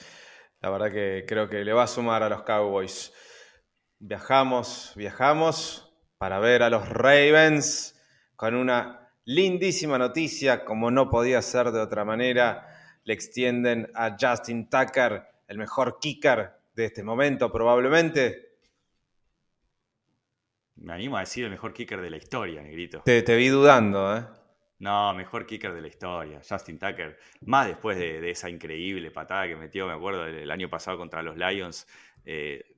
La verdad que creo que le va a sumar a los Cowboys. Viajamos, viajamos para ver a los Ravens con una lindísima noticia, como no podía ser de otra manera. Le extienden a Justin Tucker, el mejor kicker de este momento probablemente, me animo a decir el mejor kicker de la historia, Negrito. Te, vi dudando, ¿eh? No, mejor kicker de la historia, Justin Tucker. Más después de, esa increíble patada que metió, me acuerdo, el, año pasado contra los Lions, eh,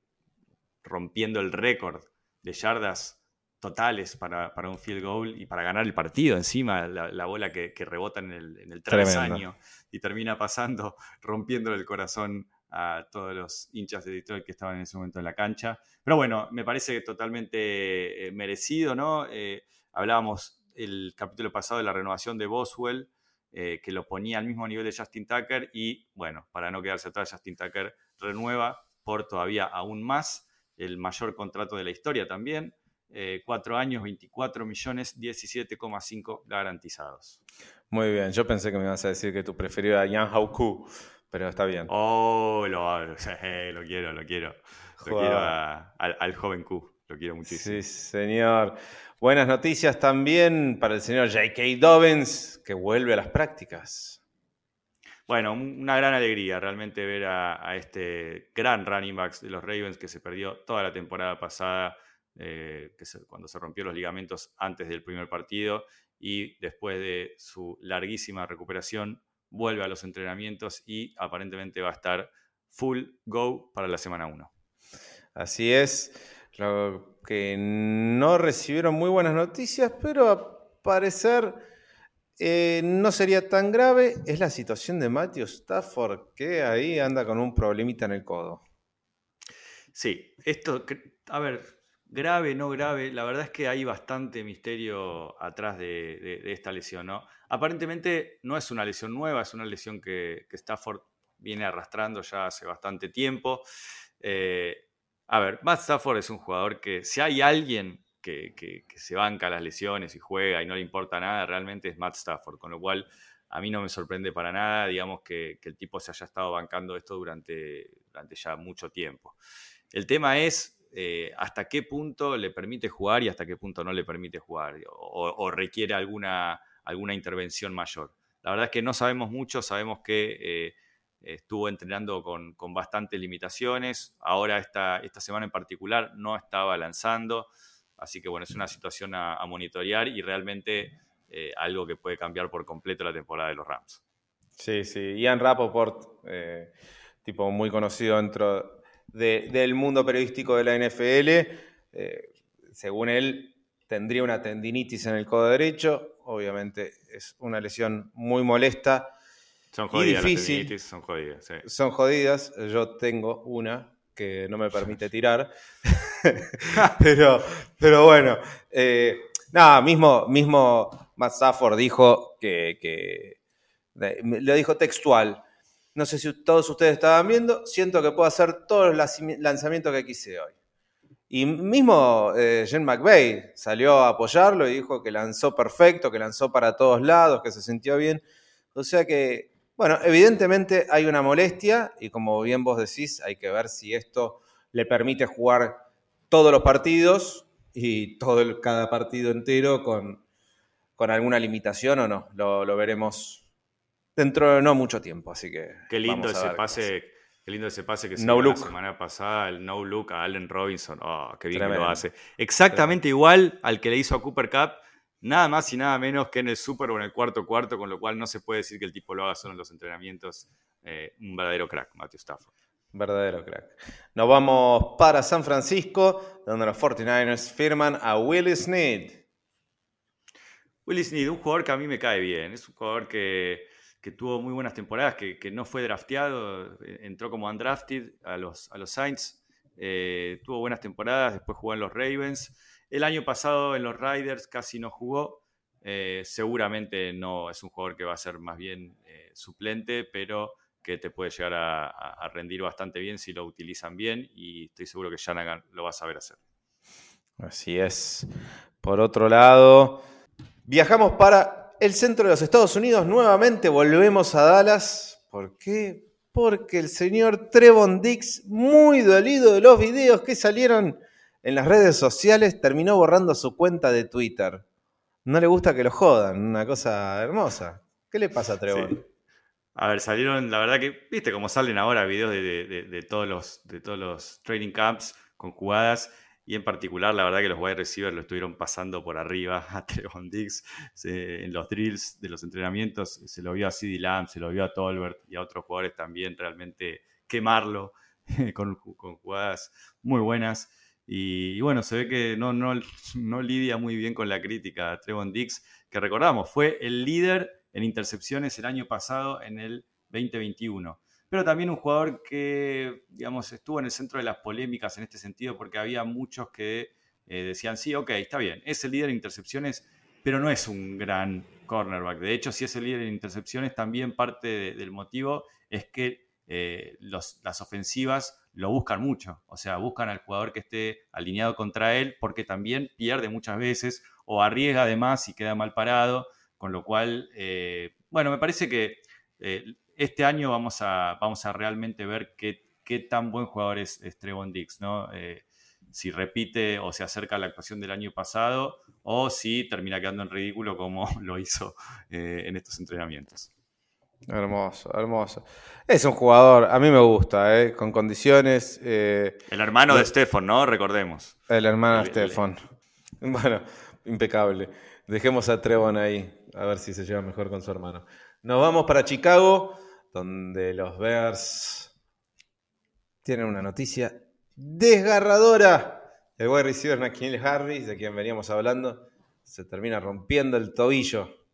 rompiendo el récord de yardas totales para, un field goal y para ganar el partido encima, la, bola que, rebota en el, en el travesaño y termina pasando, rompiendo el corazón a todos los hinchas de Detroit que estaban en ese momento en la cancha. Pero bueno, me parece totalmente eh, merecido, ¿no? Eh, hablábamos el capítulo pasado de la renovación de Boswell, eh, que lo ponía al mismo nivel de Justin Tucker y bueno, para no quedarse atrás, Justin Tucker renueva por todavía aún más, el mayor contrato de la historia también, cuatro años, 24 millones, 17,5 garantizados. Muy bien, yo pensé que me ibas a decir que tu preferido era Yang Hao pero está bien. Oh, lo, lo quiero, lo quiero. Lo quiero al, joven Q, lo quiero muchísimo. Sí, señor. Buenas noticias también para el señor J.K. Dobbins, que vuelve a las prácticas. Bueno, una gran alegría realmente ver a, este gran running back de los Ravens que se perdió toda la temporada pasada, eh, que cuando se rompió los ligamentos antes del primer partido y después de su larguísima recuperación vuelve a los entrenamientos y aparentemente va a estar full go para la semana 1. Así es, lo que no recibieron muy buenas noticias, pero a parecer eh, no sería tan grave, es la situación de Matthew Stafford, que ahí anda con un problemita en el codo. Sí, esto, a ver, grave, no grave, la verdad es que hay bastante misterio atrás de, esta lesión, ¿no? Aparentemente no es una lesión nueva, es una lesión que, Stafford viene arrastrando ya hace bastante tiempo. Eh, a ver, Matt Stafford es un jugador que si hay alguien que, se banca las lesiones y juega y no le importa nada, realmente es Matt Stafford, con lo cual a mí no me sorprende para nada, digamos, que, el tipo se haya estado bancando esto durante, durante ya mucho tiempo. El tema es eh, hasta qué punto le permite jugar y hasta qué punto no le permite jugar o, requiere alguna, alguna intervención mayor. La verdad es que no sabemos mucho, sabemos que eh, estuvo entrenando con, bastantes limitaciones, ahora esta, esta semana en particular no estaba lanzando, así que bueno, es una situación a, monitorear y realmente eh, algo que puede cambiar por completo la temporada de los Rams. Sí, sí, Ian Rapoport, tipo muy conocido dentro del mundo periodístico de la NFL. Eh, según él, tendría una tendinitis en el codo derecho. Obviamente es una lesión muy molesta. Son jodidas. difícil. son jodidas. Son jodidas. Yo tengo una que no me permite tirar. pero, pero bueno. Eh, nada, mismo, mismo Matt Stafford dijo que, que lo dijo textual. No sé si todos ustedes estaban viendo, siento que puedo hacer todos los lanzamientos que quise hoy. Y mismo eh, Jen McVeigh salió a apoyarlo y dijo que lanzó perfecto, que lanzó para todos lados, que se sintió bien. O sea que, bueno, evidentemente hay una molestia y como bien vos decís, hay que ver si esto le permite jugar todos los partidos y todo cada partido entero con, con alguna limitación o no. Lo, lo veremos dentro de no mucho tiempo, así que. Qué lindo ese pase. Qué lindo ese pase que se dio la semana pasada, el no look a Allen Robinson. Oh, qué bien que lo hace. Exactamente igual al que le hizo a Cooper Cup, nada más y nada menos que en el Super o en el cuarto cuarto, con lo cual no se puede decir que el tipo lo haga solo en los entrenamientos. Eh, un verdadero crack, Matthew Stafford. Verdadero crack. Nos vamos para San Francisco, donde los 49ers firman a Willis Snead. Willis Snead, un jugador que a mí me cae bien. Es un jugador que que tuvo muy buenas temporadas, que, no fue drafteado, eh, entró como undrafted a los, a los Saints, eh, tuvo buenas temporadas, después jugó en los Ravens. El año pasado en los Riders casi no jugó, eh, seguramente no es un jugador que va a ser más bien suplente, pero que te puede llegar a, rendir bastante bien si lo utilizan bien y estoy seguro que Shanahan lo va a saber hacer. Así es. Por otro lado, viajamos para el centro de los Estados Unidos, nuevamente volvemos a Dallas. ¿Por qué? Porque el señor Trevon Dix, muy dolido de los videos que salieron en las redes sociales, terminó borrando su cuenta de Twitter. No le gusta que lo jodan, una cosa hermosa. ¿Qué le pasa a Trevon? A ver, salieron, la verdad que, viste cómo salen ahora videos de, todos, los, de todos los training camps con jugadas y en particular, la verdad que los wide receivers lo estuvieron pasando por arriba a Trevon Diggs en los drills de los entrenamientos. Se lo vio a CeeDee Lamb, se lo vio a Tolbert y a otros jugadores también realmente quemarlo con, jugadas muy buenas. Y, bueno, se ve que no, no, no lidia muy bien con la crítica a Trevon Diggs, que recordamos, fue el líder en intercepciones el año pasado en el 2021 pero también un jugador que, digamos, estuvo en el centro de las polémicas en este sentido porque había muchos que eh, decían, sí, ok, está bien, es el líder en intercepciones, pero no es un gran cornerback. De hecho, si es el líder en intercepciones, también parte del motivo es que eh, las ofensivas lo buscan mucho, o sea, buscan al jugador que esté alineado contra él porque también pierde muchas veces o arriesga además y queda mal parado, con lo cual, eh, bueno, me parece que este año vamos a, vamos a realmente ver qué, qué tan buen jugador es, Trevon Dix, ¿no? Eh, si repite o se acerca a la actuación del año pasado o si termina quedando en ridículo como lo hizo eh, en estos entrenamientos. Hermoso, hermoso. Es un jugador, a mí me gusta, ¿eh? con condiciones. el hermano de, Stefan, ¿no? Recordemos. El hermano de Stefan. Bueno, impecable. Dejemos a Trevon ahí, a ver si se lleva mejor con su hermano. Nos vamos para Chicago, donde los Bears tienen una noticia desgarradora. El wide receiver Naquil Harris, de quien veníamos hablando, se termina rompiendo el tobillo.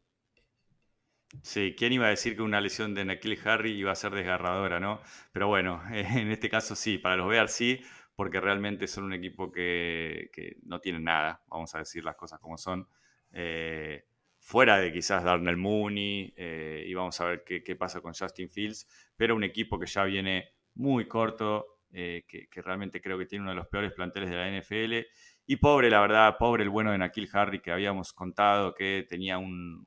Sí, ¿quién iba a decir que una lesión de Naquil Harry iba a ser desgarradora, no? Pero bueno, en este caso sí, para los Bears sí, porque realmente son un equipo que, no tiene nada, vamos a decir las cosas como son. Eh, fuera de quizás Darnell Mooney, eh, y vamos a ver qué, pasa con Justin Fields, pero un equipo que ya viene muy corto, eh, que, realmente creo que tiene uno de los peores planteles de la NFL. Y pobre, la verdad, pobre el bueno de Nakil Harry, que habíamos contado que tenía un,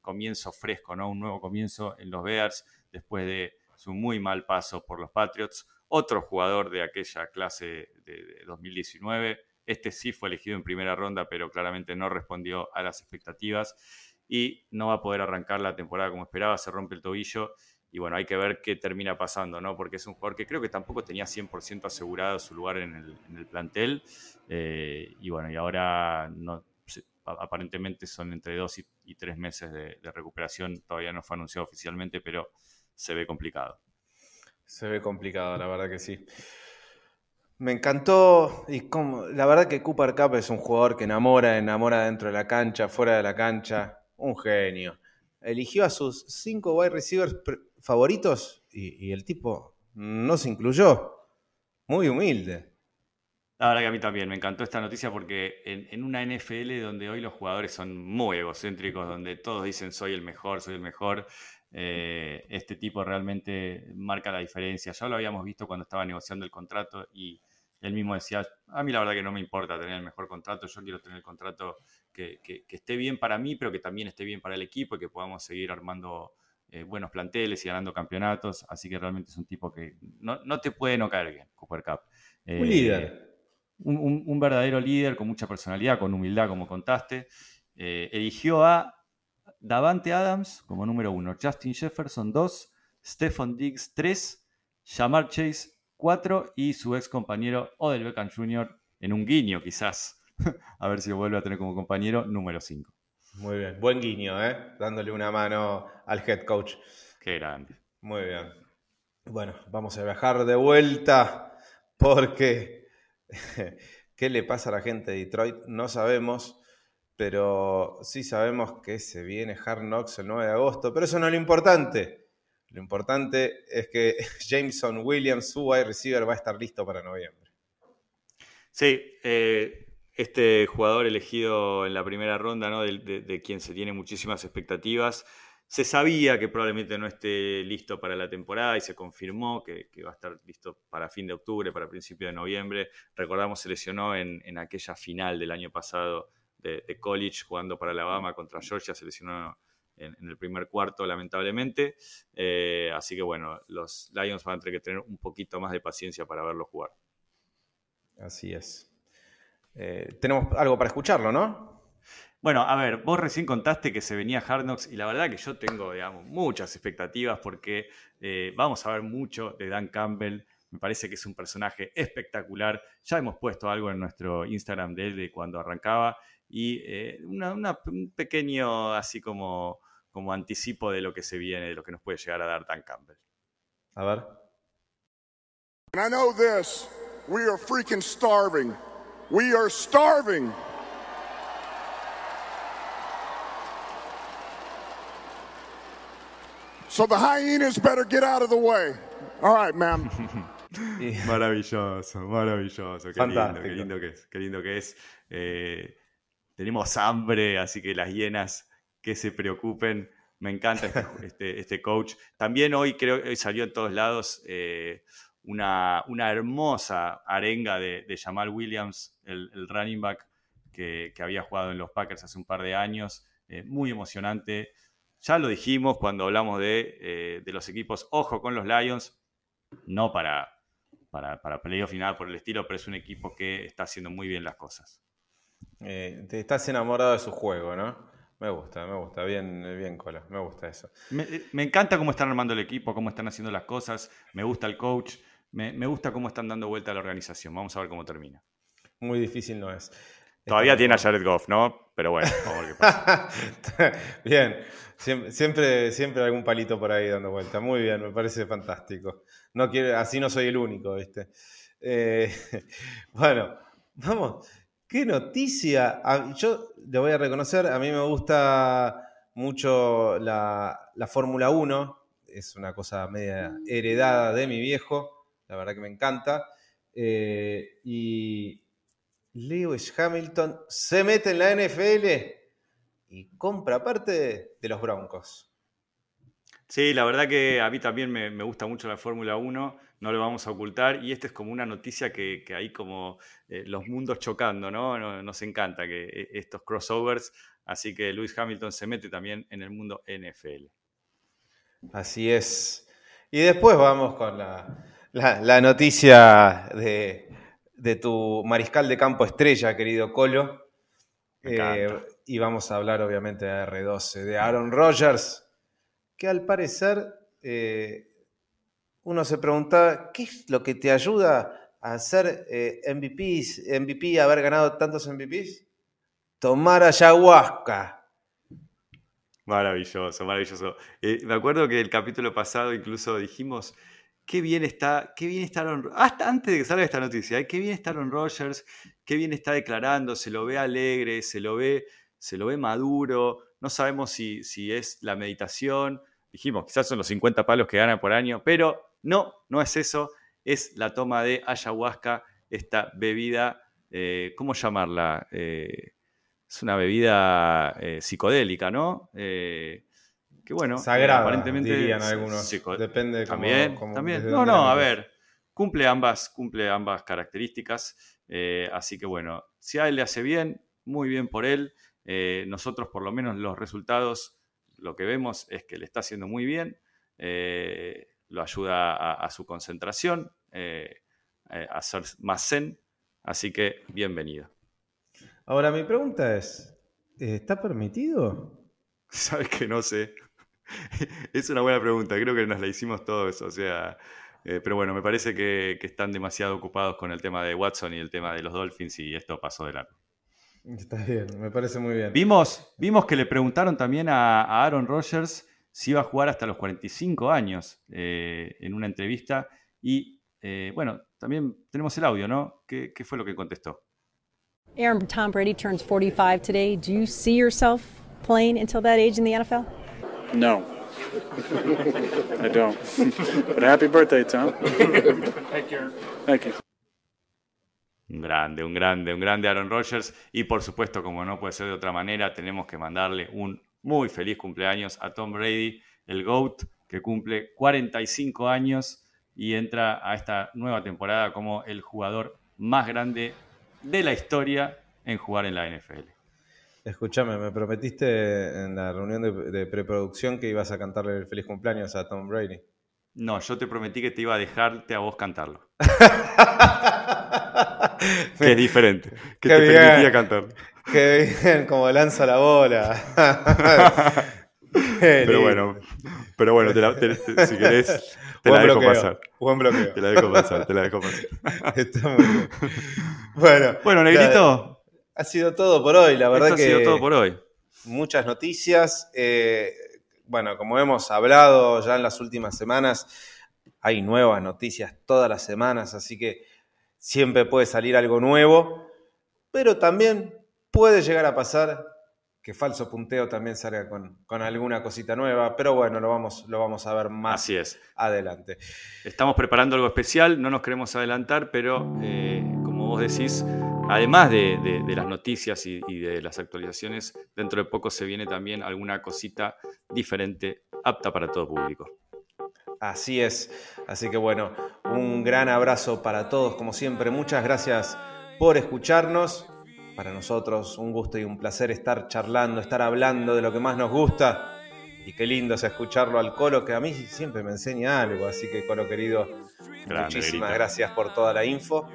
comienzo fresco, ¿no? Un nuevo comienzo en los Bears después de su muy mal paso por los Patriots. Otro jugador de aquella clase de 2019 este sí fue elegido en primera ronda, pero claramente no respondió a las expectativas y no va a poder arrancar la temporada como esperaba, se rompe el tobillo y bueno, hay que ver qué termina pasando, ¿no? Porque es un jugador que creo que tampoco tenía 100% asegurado su lugar en el, plantel eh, y bueno, y ahora aparentemente son entre dos y, tres meses de recuperación, todavía no fue anunciado oficialmente, pero se ve complicado. Se ve complicado, la verdad que sí. Me encantó y como la verdad que Cooper Cup es un jugador que enamora, enamora dentro de la cancha, fuera de la cancha, un genio. Eligió a sus cinco wide receivers favoritos y, el tipo no se incluyó. Muy humilde. Verdad que a mí también me encantó esta noticia porque en, una NFL donde hoy los jugadores son muy egocéntricos, donde todos dicen soy el mejor, soy el mejor, eh, este tipo realmente marca la diferencia. Ya lo habíamos visto cuando estaba negociando el contrato y él mismo decía, a mí la verdad que no me importa tener el mejor contrato, yo quiero tener el contrato que, esté bien para mí, pero que también esté bien para el equipo y que podamos seguir armando eh, buenos planteles y ganando campeonatos. Así que realmente es un tipo que no, te puede no caer bien, Cooper Cup. un eh, líder. Un, verdadero líder con mucha personalidad, con humildad, como contaste. Eh, eligió a Davante Adams como número uno, Justin Jefferson dos, Stephon Diggs tres, Jamar Chase 4 y su ex compañero Odell Beckham Jr. en un guiño quizás. a ver si lo vuelve a tener como compañero número 5. Muy bien, buen guiño, ¿eh? dándole una mano al head coach. Qué grande. Muy bien. Bueno, vamos a viajar de vuelta porque qué le pasa a la gente de Detroit no sabemos, pero sí sabemos que se viene Hard Knocks el 9 de agosto, pero eso no es lo importante. Lo importante es que Jameson Williams, su wide receiver, va a estar listo para noviembre. Sí, eh, este jugador elegido en la primera ronda, ¿no? de, quien se tiene muchísimas expectativas, se sabía que probablemente no esté listo para la temporada y se confirmó que, va a estar listo para fin de octubre, para principio de noviembre. Recordamos, se lesionó en, aquella final del año pasado de, de, college jugando para Alabama contra Georgia, se lesionó en, el primer cuarto, lamentablemente. Eh, así que bueno, los Lions van a tener que tener un poquito más de paciencia para verlo jugar. Así es. Eh, tenemos algo para escucharlo, ¿no? Bueno, a ver, vos recién contaste que se venía Hard Knocks y la verdad que yo tengo, digamos, muchas expectativas porque eh, vamos a ver mucho de Dan Campbell. Me parece que es un personaje espectacular. Ya hemos puesto algo en nuestro Instagram de él de cuando arrancaba y un pequeño así como como anticipo de lo que se viene, de lo que nos puede llegar a dar Dan Campbell. A ver. And I know this, we are freaking starving. We are starving. So the hyenas better get out of the way. All right, ma'am. maravilloso, maravilloso. Qué lindo, qué lindo que es. Qué lindo que es. Eh, tenemos hambre, así que las hienas que se preocupen. Me encanta este, este, este, coach. También hoy creo que salió en todos lados eh, una, hermosa arenga de, Jamal Williams, el, running back que, había jugado en los Packers hace un par de años. Eh, muy emocionante. Ya lo dijimos cuando hablamos de, eh, los equipos. Ojo con los Lions, no para, para, para playoff final por el estilo, pero es un equipo que está haciendo muy bien las cosas. te estás enamorado de su juego, ¿no? Me gusta, me gusta, bien, bien Cola, me gusta eso. Me, encanta cómo están armando el equipo, cómo están haciendo las cosas, me gusta el coach, me, gusta cómo están dando vuelta a la organización. Vamos a ver cómo termina. Muy difícil no es. Todavía tiene a Jared Goff, ¿no? pero bueno, vamos a ver qué pasa. bien, siempre, siempre, algún palito por ahí dando vuelta. Muy bien, me parece fantástico. No quiero, así no soy el único, ¿viste? Eh, bueno, vamos. ¿Qué noticia? Yo le voy a reconocer, a mí me gusta mucho la, la Fórmula 1, es una cosa media heredada de mi viejo, la verdad que me encanta. Eh, y Lewis Hamilton se mete en la NFL y compra parte de los Broncos. Sí, la verdad que a mí también me, gusta mucho la Fórmula 1, no lo vamos a ocultar, y esta es como una noticia que, hay como eh, los mundos chocando, ¿no? Nos encanta que eh, estos crossovers, así que Lewis Hamilton se mete también en el mundo NFL. Así es. Y después vamos con la noticia de, de tu mariscal de campo estrella, querido Colo. Eh, y vamos a hablar obviamente de R12, de Aaron Rodgers, que al parecer eh, uno se pregunta, ¿qué es lo que te ayuda a ser eh, MVPs, MVP, haber ganado tantos MVPs? Tomar ayahuasca. Maravilloso, maravilloso. me acuerdo que el capítulo pasado incluso dijimos qué bien está, qué bien está Aaron, hasta antes de que salga esta noticia, ¿eh? qué bien está Aaron Rodgers, qué bien está declarando, se lo ve alegre, se lo ve, se lo ve maduro, no sabemos si, si es la meditación, dijimos, quizás son los 50 palos que gana por año, pero no, no es eso, es la toma de ayahuasca, esta bebida, eh, ¿cómo llamarla? Eh, es una bebida psicodélica, ¿no? Que bueno, Sagrada, aparentemente dirían algunos. Depende de también, también. No, no, a ver, cumple ambas, cumple ambas características. Eh, así que bueno, si a él le hace bien, muy bien por él. Eh, nosotros, por lo menos, los resultados, lo que vemos es que le está haciendo muy bien. Eh, lo ayuda a, su concentración, a ser más zen. Así que bienvenido. Ahora, mi pregunta es: ¿está permitido? Sabes que no sé. es una buena pregunta, creo que nos la hicimos todos, o sea, eh, pero bueno, me parece que, están demasiado ocupados con el tema de Watson y el tema de los Dolphins y esto pasó de largo. Está bien, me parece muy bien. Vimos, vimos que le preguntaron también a, Aaron Rodgers si iba a jugar hasta los 45 años eh, en una entrevista y eh, bueno, también tenemos el audio, ¿no? ¿Qué, ¿Qué fue lo que contestó? Aaron, Tom Brady turns 45 today. Do you see yourself playing until that age in the NFL? No. I don't. But happy birthday, Tom. Thank you. Un grande, un grande, un grande Aaron Rodgers. Y por supuesto, como no puede ser de otra manera, tenemos que mandarle un muy feliz cumpleaños a Tom Brady, el GOAT, que cumple 45 años y entra a esta nueva temporada como el jugador más grande de la historia en jugar en la NFL. Escúchame, me prometiste en la reunión de, preproducción que ibas a cantarle el feliz cumpleaños a Tom Brady. No, yo te prometí que te iba a dejarte a vos cantarlo. que es diferente. Que te permitía cantar. Qué bien, como lanza la bola. pero bueno, pero bueno, si querés, te la dejo pasar. Buen bloqueo. Te la dejo pasar, te la dejo pasar. Está muy bien. Bueno, bueno Negrito. Ha sido todo por hoy, la verdad Esto que. Ha sido todo por hoy. Muchas noticias. Eh, bueno, como hemos hablado ya en las últimas semanas, hay nuevas noticias todas las semanas, así que siempre puede salir algo nuevo, pero también puede llegar a pasar que falso punteo también salga con, alguna cosita nueva, pero bueno, lo vamos, lo vamos a ver más Así es. adelante. Estamos preparando algo especial, no nos queremos adelantar, pero eh, como vos decís, además de, las noticias y, de las actualizaciones, dentro de poco se viene también alguna cosita diferente, apta para todo público. Así es. Así que bueno, un gran abrazo para todos, como siempre. Muchas gracias por escucharnos. Para nosotros un gusto y un placer estar charlando, estar hablando de lo que más nos gusta. Y qué lindo es escucharlo al Colo, que a mí siempre me enseña algo. Así que Colo querido, muchísimas gracias por toda la info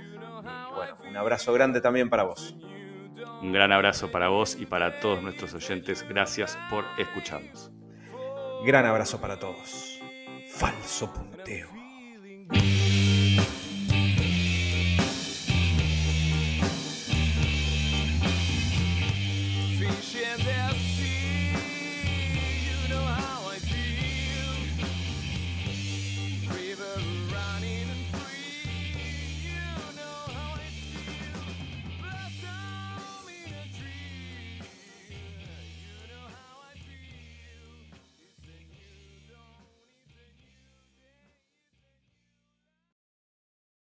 bueno, un abrazo grande también para vos. Un gran abrazo para vos y para todos nuestros oyentes. Gracias por escucharnos. Gran abrazo para todos. Falso punteo.